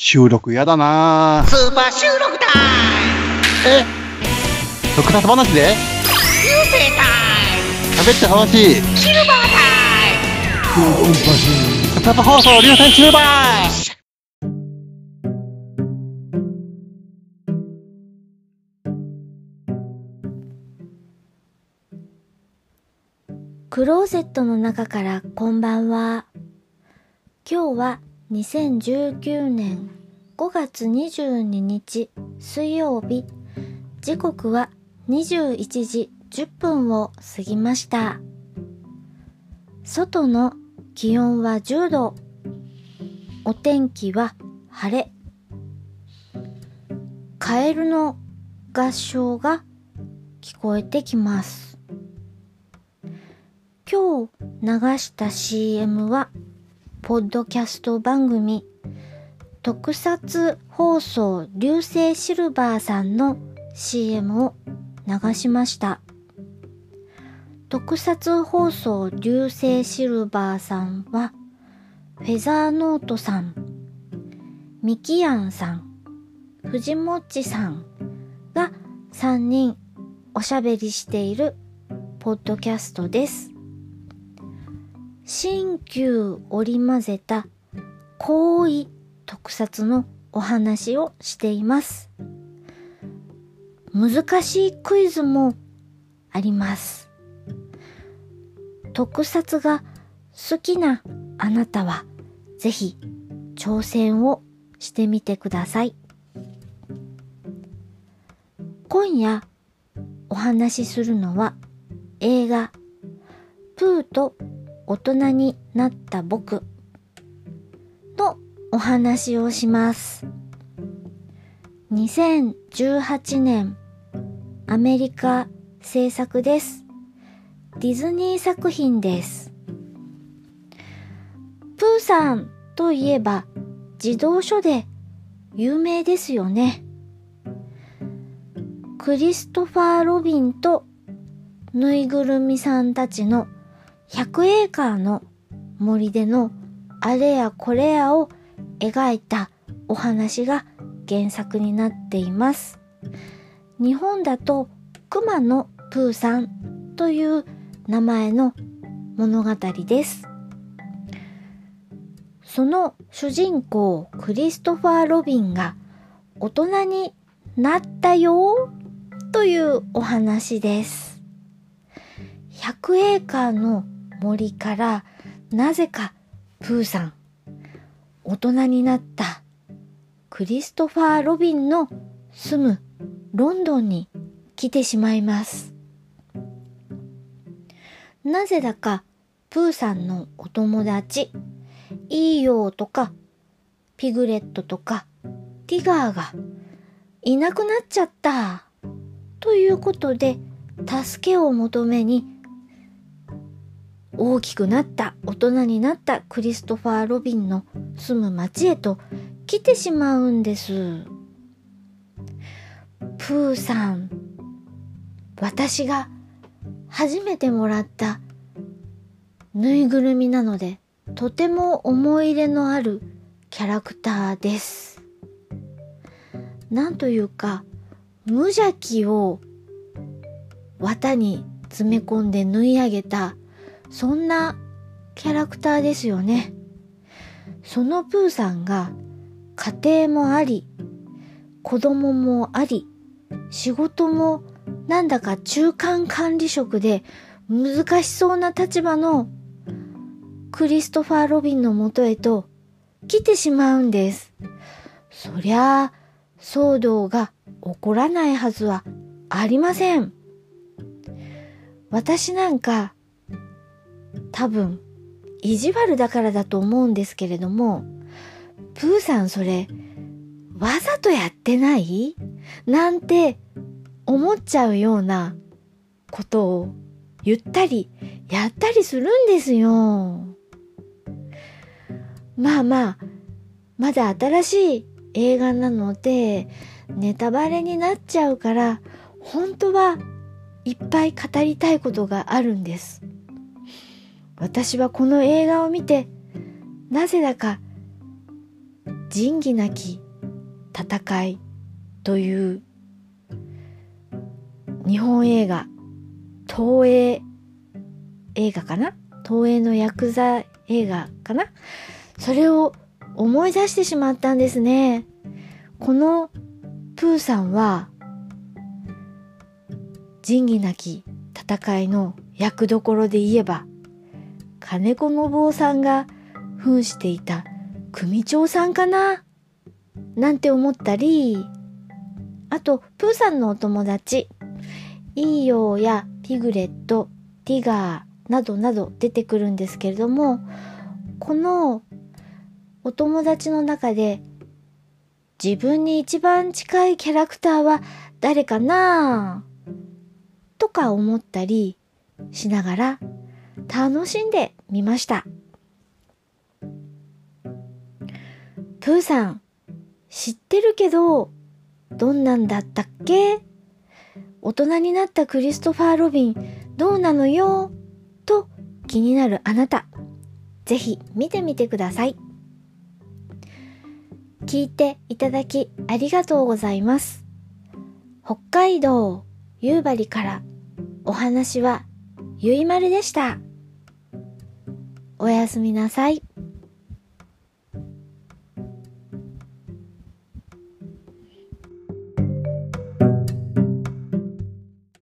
収録やだな。スーパー収録タイえ？特撮話で？ム流星タ喋って話イムシルバータ特撮放送流星シルバー。クローゼットの中からこんばんは。今日は2019年5月22日水曜日。時刻は21時10分を過ぎました。外の気温は10度。お天気は晴れ。カエルの合唱が聞こえてきます。今日流した CM は、ポッドキャスト番組、特撮放送流星シルバーさんの CM を流しました。特撮放送流星シルバーさんは、フェザーノートさん、ミキヤンさん、藤もっちさんが3人おしゃべりしているポッドキャストです。新旧織り交ぜた濃い特撮のお話をしています。難しいクイズもあります。特撮が好きなあなたはぜひ挑戦をしてみてください。今夜お話しするのは映画プーと大人になった僕のお話をします。2018年アメリカ制作です。ディズニー作品です。プーさんといえば児童書で有名ですよね。クリストファー・ロビンとぬいぐるみさんたちの100エーカーの森でのあれやこれやを描いたお話が原作になっています。日本だと熊野プーさんという名前の物語です。その主人公クリストファー・ロビンが大人になったよというお話です。100エーカーの森からなぜかプーさん大人になったクリストファー・ロビンの住むロンドンに来てしまいます。なぜだかプーさんのお友達イーヨーとかピグレットとかティガーがいなくなっちゃった。ということで助けを求めに大きくなった大人になったクリストファー・ロビンの住む町へと来てしまうんです。プーさん、私が初めてもらったぬいぐるみなのでとても思い入れのあるキャラクターです。なんというか無邪気を綿に詰め込んで縫い上げたそんなキャラクターですよね。そのプーさんが家庭もあり、子供もあり、仕事もなんだか中間管理職で難しそうな立場のクリストファー・ロビンのもとへと来てしまうんです。そりゃあ騒動が起こらないはずはありません。私なんか多分意地悪だからだと思うんですけれども、プーさんそれわざとやってない？なんて思っちゃうようなことを言ったりやったりするんですよ。まあまあ、まだ新しい映画なのでネタバレになっちゃうから本当はいっぱい語りたいことがあるんです。私はこの映画を見てなぜだか仁義なき戦いという日本映画東映映画かな？東映のヤクザ映画かな？それを思い出してしまったんですね。このプーさんは仁義なき戦いの役どころで言えば金子信夫さんが扮していた組長さんかな？なんて思ったり。あとプーさんのお友達。イーヨーやピグレットティガーなどなど出てくるんですけれどもこのお友達の中で自分に一番近いキャラクターは誰かな？とか思ったりしながら楽しんでみました。プーさん、知ってるけど、どんなんだったっけ？大人になったクリストファー・ロビン、どうなのよ？と気になるあなた、ぜひ見てみてください。聞いていただきありがとうございます。北海道夕張からお話はゆいまるでした。おやすみなさい。